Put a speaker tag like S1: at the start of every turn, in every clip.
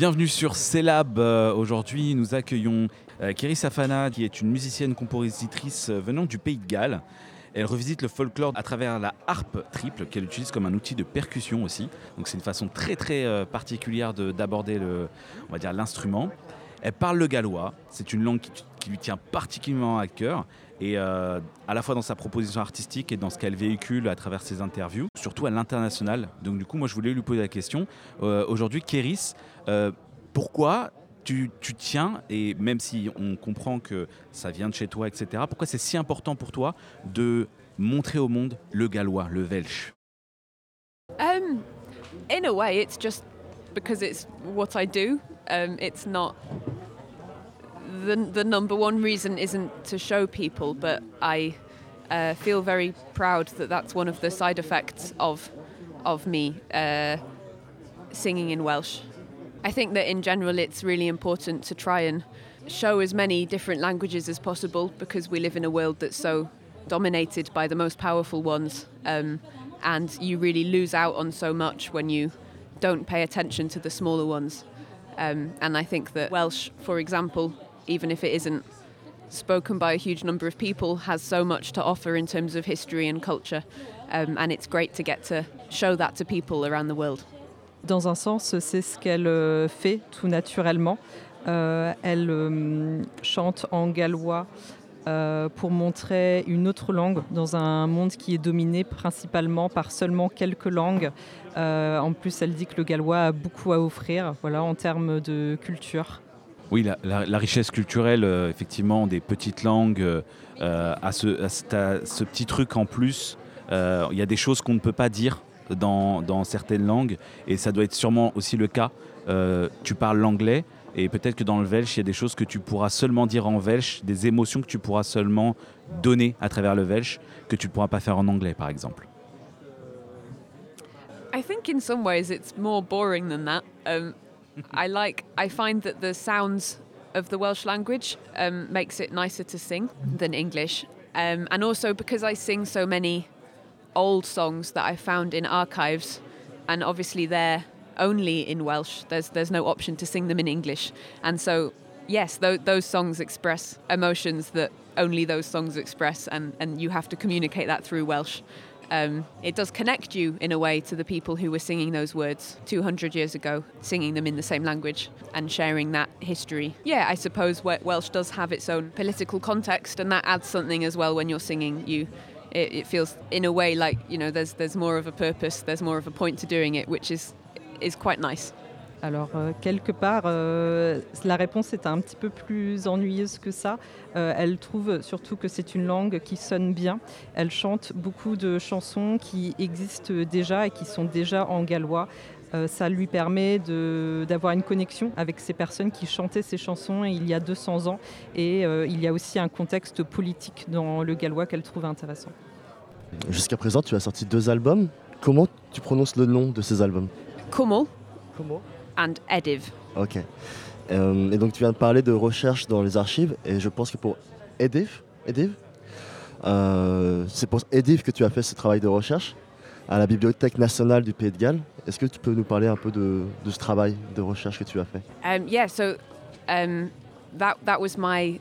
S1: Bienvenue sur CELAB. Euh, Aujourd'hui, nous accueillons euh, Kéry Safana, qui est une musicienne compositrice euh, venant du Pays de Galles. Elle revisite le folklore à travers la harpe triple qu'elle utilise comme un outil de percussion aussi. Donc c'est une façon très très euh, particulière de- d'aborder l'instrument. Elle parle le gallois. C'est une langue qui lui tient particulièrement à cœur et euh, à la fois dans sa proposition artistique et dans ce qu'elle véhicule à travers ses interviews, surtout à l'international. Donc du coup, moi je voulais lui poser la question. Euh, Aujourd'hui, Kéris, euh, pourquoi tu, tiens, et même si on comprend que ça vient de chez toi, etc., pourquoi c'est si important pour toi de montrer au monde le gallois, le welsh?
S2: Um, in a way, it's just because it's what I do. Um, it's not the the number one reason isn't to show people, but I uh, feel very proud that that's one of the side effects of of me uh, singing in Welsh. I think that in general, it's really important to try and show as many different languages as possible because we live in a world that's so dominated by the most powerful ones. Um, and you really lose out on so much when you don't pay attention to the smaller ones. Um, and I think that Welsh, for example, even if it isn't spoken by a huge number of people, has so much to offer in terms of history and culture. Um, and it's great to get to show that to people around the world.
S3: Dans un sens, c'est ce qu'elle euh, fait tout naturellement. Euh, elle euh, chante en gallois euh, pour montrer une autre langue dans un monde qui est dominé principalement par seulement quelques langues. Euh, en plus, elle dit que le gallois a beaucoup à offrir voilà, en termes de culture.
S1: Oui, la, richesse culturelle, euh, effectivement, des petites langues, euh, euh, a, ce, petit truc en plus. Euh, Il y a des choses qu'on ne peut pas dire dans, certaines langues, et ça doit être sûrement aussi le cas. Euh, tu parles l'anglais, et peut-être que dans le welsh, il y a des choses que tu pourras seulement dire en welsh, des émotions que tu pourras seulement donner à travers le welsh, que tu ne pourras pas faire en anglais, par exemple.
S2: I think in some ways it's more boring than that. Um, I like. I find that the sounds of the Welsh language um, makes it nicer to sing than English, um, and also because I sing so many old songs that I found in archives, and obviously they're only in Welsh. There's there's no option to sing them in English, and so yes, tho- those songs express emotions that only those songs express, and and you have to communicate that through Welsh um, it does connect you in a way to the people who were singing those words 200 years ago, singing them in the same language and sharing that history. Yeah, I suppose Welsh does have its own political context, and that adds something as well when you're singing. You, it, it feels in a way like you know there's there's more of a purpose, there's more of a point to doing it, which is is quite nice.
S3: Alors, euh, quelque part, euh, la réponse est un petit peu plus ennuyeuse que ça. Euh, elle trouve surtout que c'est une langue qui sonne bien. Elle chante beaucoup de chansons qui existent déjà et qui sont déjà en gallois. Euh, ça lui permet d'avoir une connexion avec ces personnes qui chantaient ces chansons il y a 200 ans. Et euh, il y a aussi un contexte politique dans le gallois qu'elle trouve intéressant.
S4: Jusqu'à présent, tu as sorti deux albums. Comment tu prononces le nom de ces albums? Comment?
S2: And Ediv.
S4: Ok. Euh, et donc tu viens de parler de recherche dans les archives, et je pense que pour Ediv, Ediv euh, c'est pour Ediv que tu as fait ce travail de recherche à la Bibliothèque nationale du Pays de Galles. Est-ce que tu peux nous parler un peu de, de ce travail de recherche que tu as fait?
S2: Um, yeah, so um, that that was my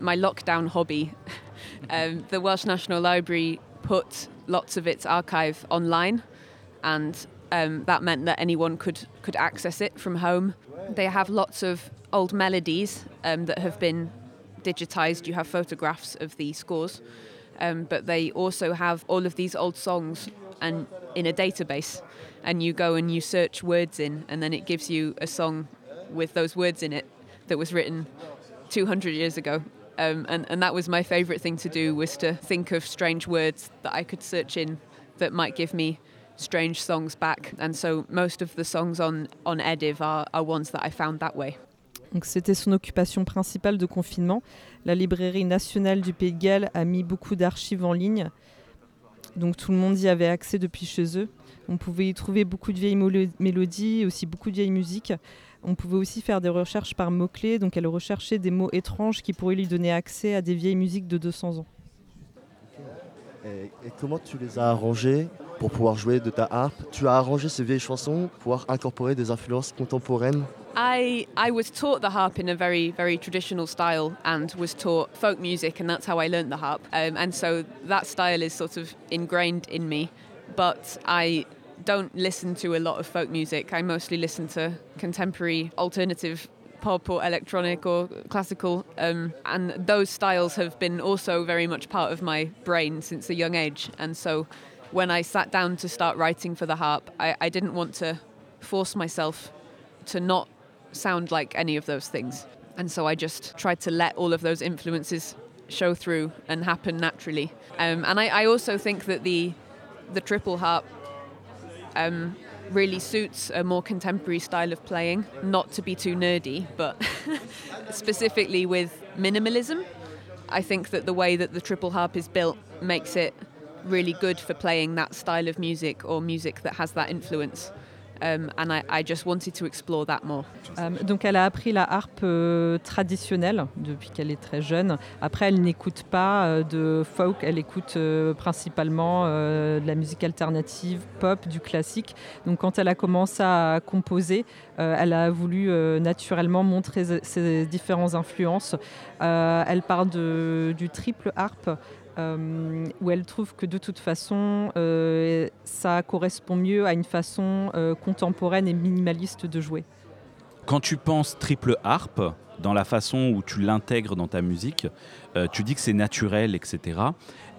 S2: my lockdown hobby. um, the Welsh National Library put lots of its archive online, and um, that meant that anyone could could access it from home. They have lots of old melodies um, that have been digitized. You have photographs of the scores, um, but they also have all of these old songs and in a database, and you go and you search words in, and then it gives you a song with those words in it that was written 200 years ago. Um, and, and that was my favorite thing to do was to think of strange words that I could search in that might give me strange songs back. And so most of the songs on, on Ediv are, are ones that I found that way.
S3: Donc c'était son occupation principale de confinement. La librairie nationale du Pays de Galles a mis beaucoup d'archives en ligne. Donc tout le monde y avait accès depuis chez eux. On pouvait y trouver beaucoup de vieilles mélodies, aussi beaucoup de vieilles musiques. On pouvait aussi faire des recherches par mots-clés. Donc elle recherchait des mots étranges qui pourraient lui donner accès à des vieilles musiques de 200 ans.
S4: Et, comment tu les as arrangées pour pouvoir jouer de ta harpe? Tu as arrangé ces vieilles chansons pour pouvoir incorporer des influences contemporaines?
S2: I I was taught the harp in a very very traditional style and was taught folk music and that's how I learned the harp. Um, and so that style is sort of ingrained in me. But I don't listen to a lot of folk music. I mostly listen to contemporary alternative pop or electronic or classical um, and those styles have been also very much part of my brain since a young age and so when I sat down to start writing for the harp I, I didn't want to force myself to not sound like any of those things. And so I just tried to let all of those influences show through and happen naturally. Um, and I, I, also think that the the triple harp um, really suits a more contemporary style of playing. Not to be too nerdy, but specifically with minimalism, I think that the way that the triple harp is built makes it really good for playing that style of music or music that has that influence. Um, and I, I, just wanted to explore that more.
S3: Um, donc elle a appris la harpe euh, traditionnelle depuis qu'elle est très jeune. Après, elle n'écoute pas euh, de folk, elle écoute euh, principalement de la musique alternative, pop, du classique. Donc quand elle a commencé à composer, elle a voulu naturellement montrer ses différentes influences. elle de, du triple harpe. Euh, où elle trouve que de toute façon, euh, ça correspond mieux à une façon euh, contemporaine et minimaliste de jouer.
S1: Quand tu penses triple harpe, dans la façon où tu l'intègres dans ta musique, tu dis que c'est naturel, etc.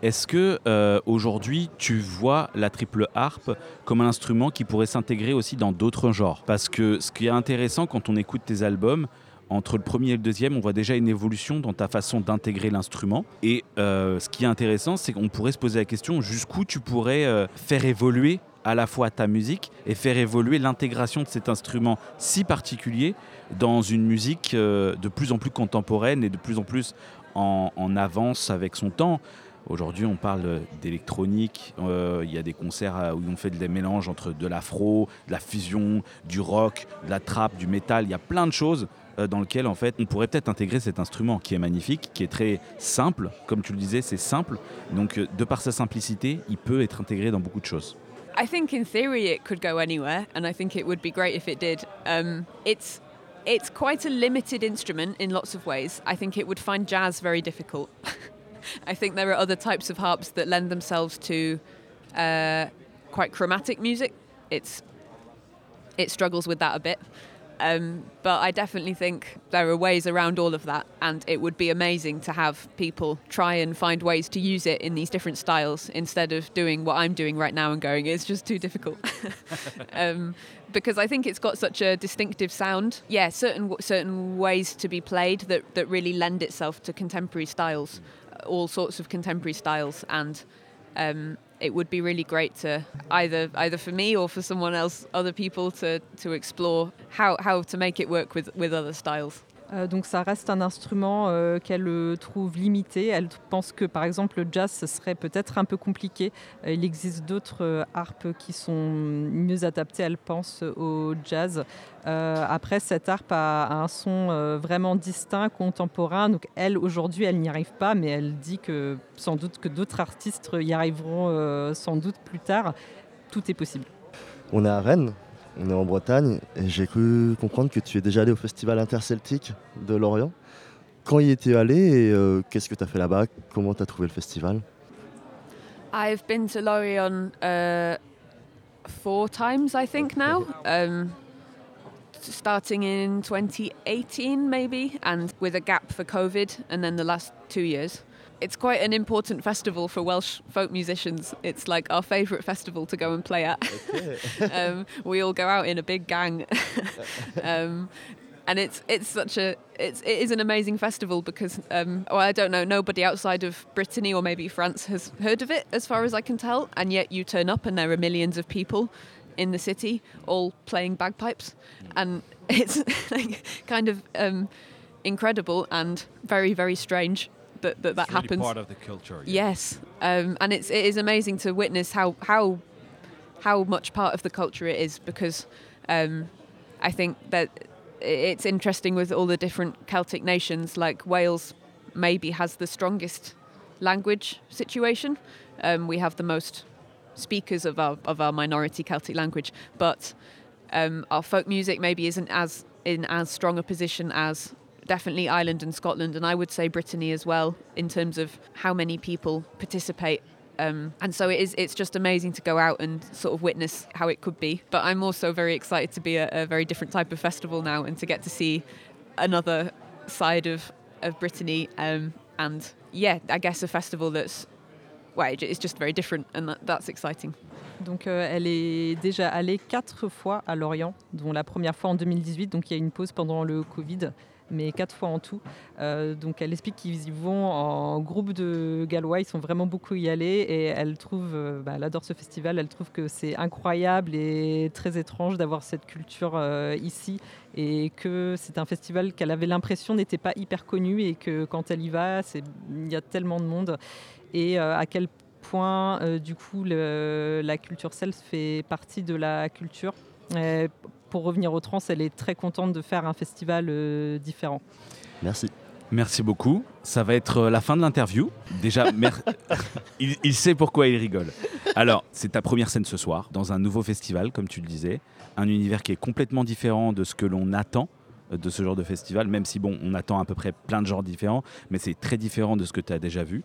S1: Est-ce que aujourd'hui tu vois la triple harpe comme un instrument qui pourrait s'intégrer aussi dans d'autres genres? Parce que ce qui est intéressant quand on écoute tes albums, entre le premier et le deuxième, on voit déjà une évolution dans ta façon d'intégrer l'instrument. Et euh, ce qui est intéressant, c'est qu'on pourrait se poser la question jusqu'où tu pourrais euh, faire évoluer à la fois ta musique et faire évoluer l'intégration de cet instrument si particulier dans une musique euh, de plus en plus contemporaine et de plus en plus en, avance avec son temps. Aujourd'hui, on parle d'électronique. Il y a des concerts où on fait des mélanges entre de l'afro, de la fusion, du rock, de la trap, du métal. Il y a plein de choses dans lequel en fait on pourrait peut-être intégrer cet instrument qui est magnifique, qui est très simple, comme tu le disais, c'est simple. Donc euh, de par sa simplicité, il peut être intégré dans beaucoup de choses.
S2: I think in theory it could go anywhere, and I think it would be great if it did. Um, it's it's quite a limited instrument in lots of ways. I think it would find jazz very difficult. I think there are other types of harps that lend themselves to uh, quite chromatic music. It's it struggles with that a bit. Um, but I definitely think there are ways around all of that, and it would be amazing to have people try and find ways to use it in these different styles instead of doing what I'm doing right now and going, it's just too difficult. um, because I think it's got such a distinctive sound. Yeah, certain certain ways to be played that, that really lend itself to contemporary styles, all sorts of contemporary styles, and um, it would be really great to either either for me or for someone else, other people to to explore how how to make it work with with other styles.
S3: Euh, donc ça reste un instrument euh, qu'elle euh, trouve limité. Elle pense que par exemple le jazz ce serait peut-être un peu compliqué. il existe d'autres harpes qui sont mieux adaptées, elle pense, au jazz. après, cette harpe a, un son vraiment distinct, contemporain. Donc elle, aujourd'hui, elle n'y arrive pas, mais elle dit que sans doute que d'autres artistes y arriveront sans doute plus tard. Tout est possible.
S4: On est à Rennes, on est en Bretagne et j'ai cru comprendre que tu es déjà allé au festival interceltique de Lorient. Quand y étais allé et euh, qu'est-ce que tu as fait là-bas? Comment tu as trouvé le festival?
S2: I've been to Lorient uh, four times, I think now. Um, starting in 2018 maybe and with a gap for COVID and then the last two years. It's quite an important festival for Welsh folk musicians. It's like our favourite festival to go and play at. Okay. um, we all go out in a big gang, um, and it's it's such a it's it is an amazing festival because um, well I don't know nobody outside of Brittany or maybe France has heard of it as far as I can tell, and yet you turn up and there are millions of people in the city all playing bagpipes, and it's like kind of um, incredible and very very strange that that, that
S1: really
S2: happens.
S1: Part of the culture. Yeah.
S2: Yes, um, and it's it is amazing to witness how how how much part of the culture it is because um, I think that it's interesting with all the different Celtic nations. Like Wales, maybe has the strongest language situation. Um, we have the most speakers of our of our minority Celtic language, but um, our folk music maybe isn't as in as strong a position as definitely Ireland and Scotland, and I would say Brittany as well in terms of how many people participate. Um, and so it is. It's just amazing to go out and sort of witness how it could be. But I'm also very excited to be a, a very different type of festival now and to get to see another side of of Brittany. Um, and yeah, I guess a festival that's well, it's just very different, and that, that's exciting.
S3: Donc euh, elle est déjà allée quatre fois à Lorient, dont la première fois en 2018, donc il y a une pause pendant le Covid, mais quatre fois en tout. Euh, donc elle explique qu'ils y vont en groupe de Gallois, ils sont vraiment beaucoup y aller et elle trouve, euh, bah, elle adore ce festival, elle trouve que c'est incroyable et très étrange d'avoir cette culture euh, ici et que c'est un festival qu'elle avait l'impression n'était pas hyper connu et que quand elle y va, il y a tellement de monde et à quel point du coup la culture celte fait partie de la culture. Pour revenir au trans, elle est très contente de faire un festival euh, différent.
S4: Merci.
S1: Merci beaucoup. Ça va être euh, la fin de l'interview. Déjà, il, il, sait pourquoi il rigole. Alors, c'est ta première scène ce soir, dans un nouveau festival, comme tu le disais. Un univers qui est complètement différent de ce que l'on attend de ce genre de festival, même si, bon, on attend à peu près plein de genres différents, mais c'est très différent de ce que tu as déjà vu.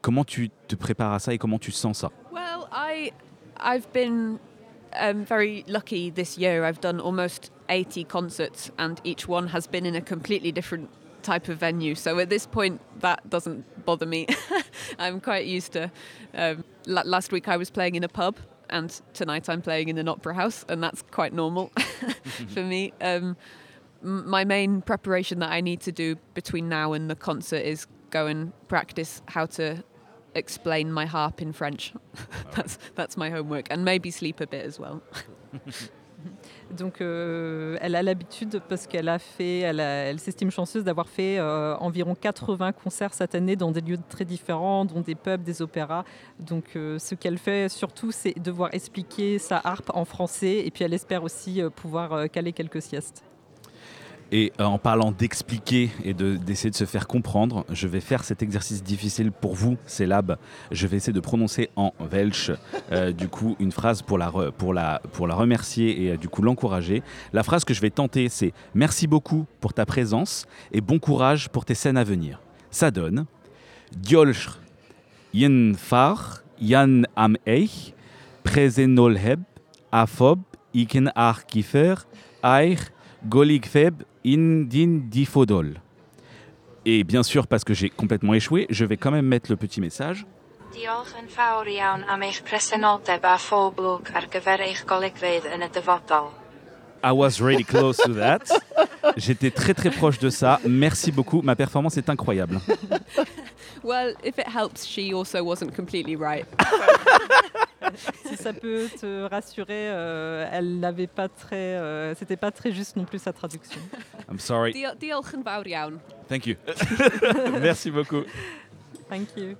S1: Comment tu te prépares à ça et comment tu sens ça?
S2: Well, I, I've been um, very lucky this year. I've done almost 80 concerts, and each one has been in a completely different type of venue. So at this point, that doesn't bother me. I'm quite used to. Um, last week I was playing in a pub, and tonight I'm playing in an opera house, and that's quite normal for me. Um, my main preparation that I need to do between now and the concert is go and practice how to explain my harp in French. that's, that's my homework. And maybe sleep a bit as well.
S3: Donc, euh, elle a l'habitude, parce qu'elle a fait, elle, s'estime chanceuse d'avoir fait euh, environ 80 concerts cette année dans des lieux très différents, dont des pubs, des opéras. Donc, euh, ce qu'elle fait surtout, c'est devoir expliquer sa harpe en français, et puis elle espère aussi pouvoir caler quelques siestes.
S1: Et euh, en parlant d'expliquer et d'essayer de, se faire comprendre, je vais faire cet exercice difficile pour vous, c'est lab. Je vais essayer de prononcer en welsh, euh, du coup, une phrase pour la, pour la, pour la remercier et euh, du coup l'encourager. La phrase que je vais tenter, c'est Merci beaucoup pour ta présence et bon courage pour tes scènes à venir. Ça donne Diolch far yan am eich presenolheb afob iken ar kifer aich goligfeb Indin Difodol. Et bien sûr, parce que j'ai complètement échoué, je vais quand même mettre le petit message. I was really close to that. J'étais très très proche de ça. Merci beaucoup. Ma performance est incroyable.
S2: well, if it helps, she also wasn't completely right.
S3: si ça peut te rassurer, euh, elle n'avait pas très, euh, c'était pas très juste non plus sa traduction.
S1: I'm sorry.
S2: Diolch yn fawr iawn.
S1: Thank you. Merci beaucoup.
S3: Thank you.